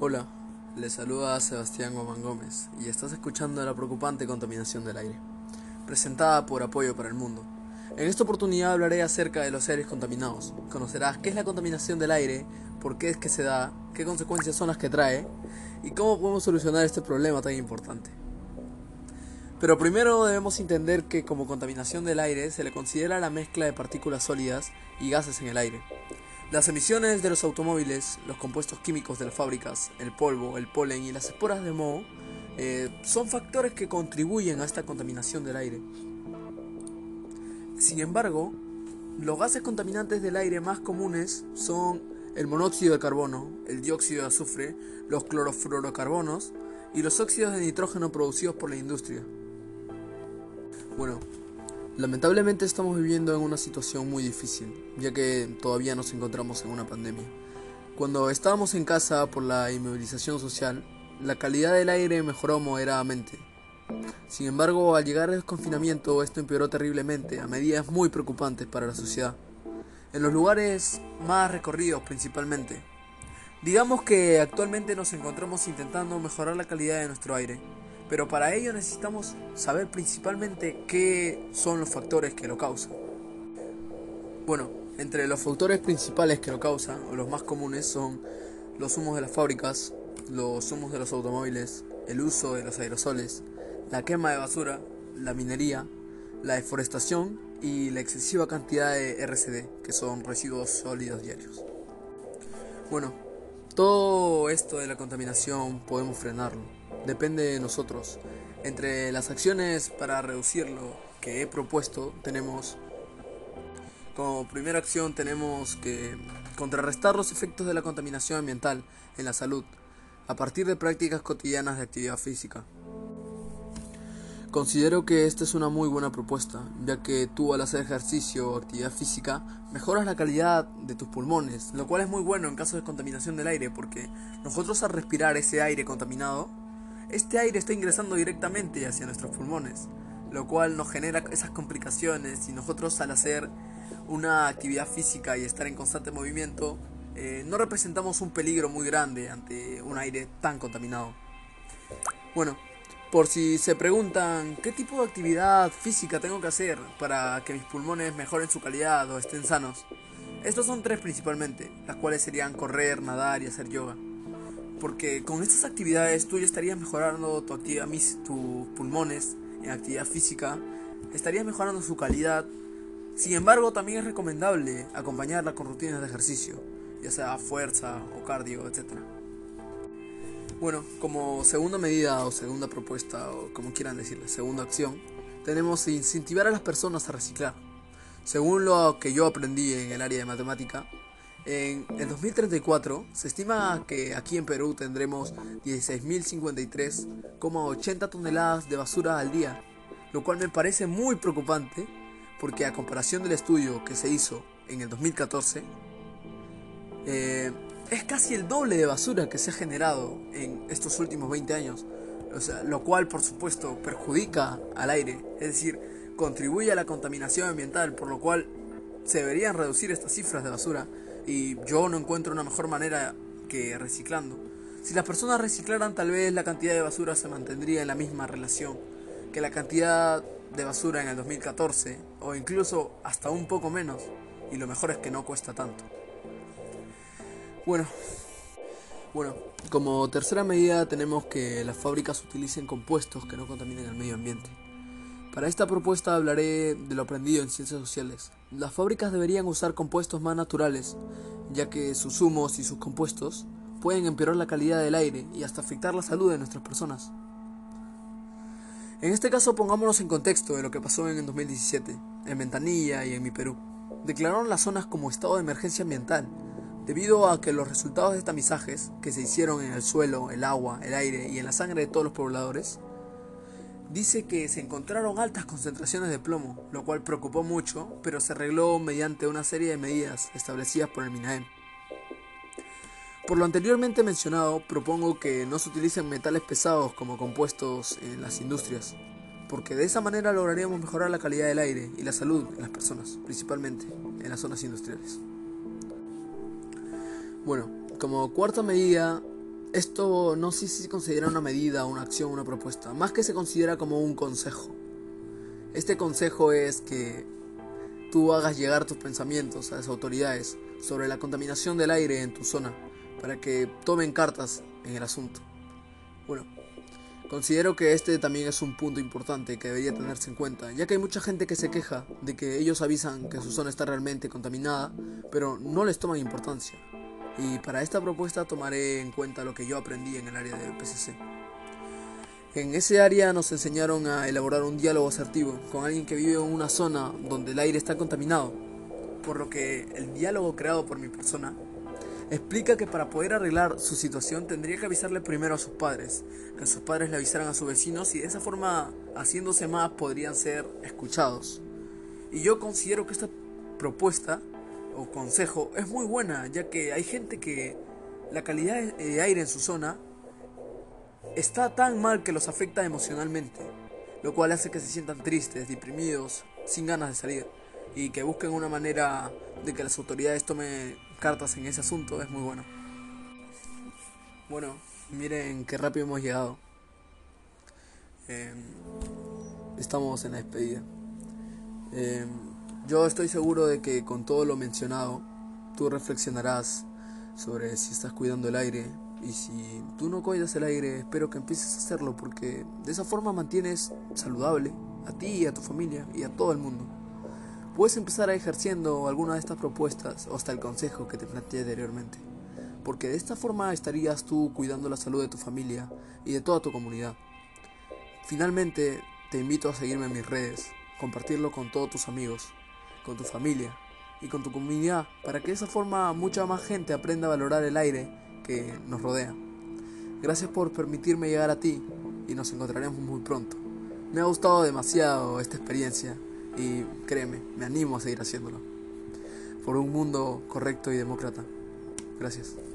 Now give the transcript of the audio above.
Hola, les saluda Sebastián Gómez Gómez y estás escuchando la preocupante contaminación del aire, presentada por Apoyo para el Mundo. En esta oportunidad hablaré acerca de los aires contaminados. Conocerás qué es la contaminación del aire, por qué es que se da, qué consecuencias son las que trae y cómo podemos solucionar este problema tan importante. Pero primero debemos entender que como contaminación del aire se le considera la mezcla de partículas sólidas y gases en el aire. Las emisiones de los automóviles, los compuestos químicos de las fábricas, el polvo, el polen y las esporas de moho eh, son factores que contribuyen a esta contaminación del aire. Sin embargo, los gases contaminantes del aire más comunes son el monóxido de carbono, el dióxido de azufre, los clorofluorocarbonos y los óxidos de nitrógeno producidos por la industria. Bueno, lamentablemente estamos viviendo en una situación muy difícil, ya que todavía nos encontramos en una pandemia. Cuando estábamos en casa por la inmovilización social, la calidad del aire mejoró moderadamente. Sin embargo, al llegar el confinamiento, esto empeoró terriblemente, a medidas muy preocupantes para la sociedad. En los lugares más recorridos principalmente. Digamos que actualmente nos encontramos intentando mejorar la calidad de nuestro aire, pero para ello necesitamos saber principalmente qué son los factores que lo causan. Bueno, entre los factores principales que lo causan, o los más comunes, son los humos de las fábricas, los humos de los automóviles, el uso de los aerosoles, la quema de basura, la minería, la deforestación y la excesiva cantidad de RCD, que son residuos sólidos diarios. Bueno, todo esto de la contaminación podemos frenarlo depende de nosotros. Entre las acciones para reducirlo que he propuesto tenemos como primera acción tenemos que contrarrestar los efectos de la contaminación ambiental en la salud a partir de prácticas cotidianas de actividad física. Considero que esta es una muy buena propuesta, ya que tú al hacer ejercicio o actividad física mejoras la calidad de tus pulmones, lo cual es muy bueno en caso de contaminación del aire, porque nosotros al respirar ese aire contaminado este aire está ingresando directamente hacia nuestros pulmones, lo cual nos genera esas complicaciones y nosotros al hacer una actividad física y estar en constante movimiento, eh, no representamos un peligro muy grande ante un aire tan contaminado. Bueno, por si se preguntan qué tipo de actividad física tengo que hacer para que mis pulmones mejoren su calidad o estén sanos, estos son tres principalmente, las cuales serían correr, nadar y hacer yoga. Porque con estas actividades tú ya estarías mejorando tu actividad, tus pulmones en actividad física, estarías mejorando su calidad. Sin embargo, también es recomendable acompañarla con rutinas de ejercicio, ya sea fuerza o cardio, etc. Bueno, como segunda medida o segunda propuesta, o como quieran decirle, segunda acción, tenemos incentivar a las personas a reciclar. Según lo que yo aprendí en el área de matemática, en el 2034 se estima que aquí en Perú tendremos 16.053,80 toneladas de basura al día, lo cual me parece muy preocupante porque a comparación del estudio que se hizo en el 2014, eh, es casi el doble de basura que se ha generado en estos últimos 20 años, lo cual por supuesto perjudica al aire, es decir, contribuye a la contaminación ambiental, por lo cual se deberían reducir estas cifras de basura y yo no encuentro una mejor manera que reciclando. Si las personas reciclaran tal vez la cantidad de basura se mantendría en la misma relación que la cantidad de basura en el 2014 o incluso hasta un poco menos y lo mejor es que no cuesta tanto. Bueno, bueno, como tercera medida tenemos que las fábricas utilicen compuestos que no contaminen el medio ambiente. Para esta propuesta hablaré de lo aprendido en ciencias sociales. Las fábricas deberían usar compuestos más naturales, ya que sus humos y sus compuestos pueden empeorar la calidad del aire y hasta afectar la salud de nuestras personas. En este caso pongámonos en contexto de lo que pasó en el 2017, en Ventanilla y en mi Perú. Declararon las zonas como estado de emergencia ambiental, debido a que los resultados de tamizajes que se hicieron en el suelo, el agua, el aire y en la sangre de todos los pobladores dice que se encontraron altas concentraciones de plomo, lo cual preocupó mucho, pero se arregló mediante una serie de medidas establecidas por el MINAEM. Por lo anteriormente mencionado, propongo que no se utilicen metales pesados como compuestos en las industrias, porque de esa manera lograríamos mejorar la calidad del aire y la salud de las personas, principalmente en las zonas industriales. Bueno, como cuarta medida esto no sé si se considera una medida, una acción, una propuesta, más que se considera como un consejo. Este consejo es que tú hagas llegar tus pensamientos a las autoridades sobre la contaminación del aire en tu zona para que tomen cartas en el asunto. Bueno, considero que este también es un punto importante que debería tenerse en cuenta, ya que hay mucha gente que se queja de que ellos avisan que su zona está realmente contaminada, pero no les toman importancia. Y para esta propuesta tomaré en cuenta lo que yo aprendí en el área de PCC. En ese área nos enseñaron a elaborar un diálogo asertivo con alguien que vive en una zona donde el aire está contaminado, por lo que el diálogo creado por mi persona explica que para poder arreglar su situación tendría que avisarle primero a sus padres, que sus padres le avisaran a sus vecinos y de esa forma, haciéndose más, podrían ser escuchados. Y yo considero que esta propuesta consejo es muy buena, ya que hay gente que la calidad de aire en su zona está tan mal que los afecta emocionalmente, lo cual hace que se sientan tristes, deprimidos, sin ganas de salir y que busquen una manera de que las autoridades tomen cartas en ese asunto es muy bueno. Bueno, miren qué rápido hemos llegado. Em, estamos en la despedida. Em, yo estoy seguro de que con todo lo mencionado, tú reflexionarás sobre si estás cuidando el aire y si tú no cuidas el aire, espero que empieces a hacerlo porque de esa forma mantienes saludable a ti y a tu familia y a todo el mundo. Puedes empezar a ejerciendo alguna de estas propuestas o hasta el consejo que te planteé anteriormente, porque de esta forma estarías tú cuidando la salud de tu familia y de toda tu comunidad. Finalmente, te invito a seguirme en mis redes, compartirlo con todos tus amigos, con tu familia y con tu comunidad, para que de esa forma mucha más gente aprenda a valorar el aire que nos rodea. Gracias por permitirme llegar a ti y nos encontraremos muy pronto. Me ha gustado demasiado esta experiencia y créeme, me animo a seguir haciéndolo. Por un mundo correcto y demócrata. Gracias.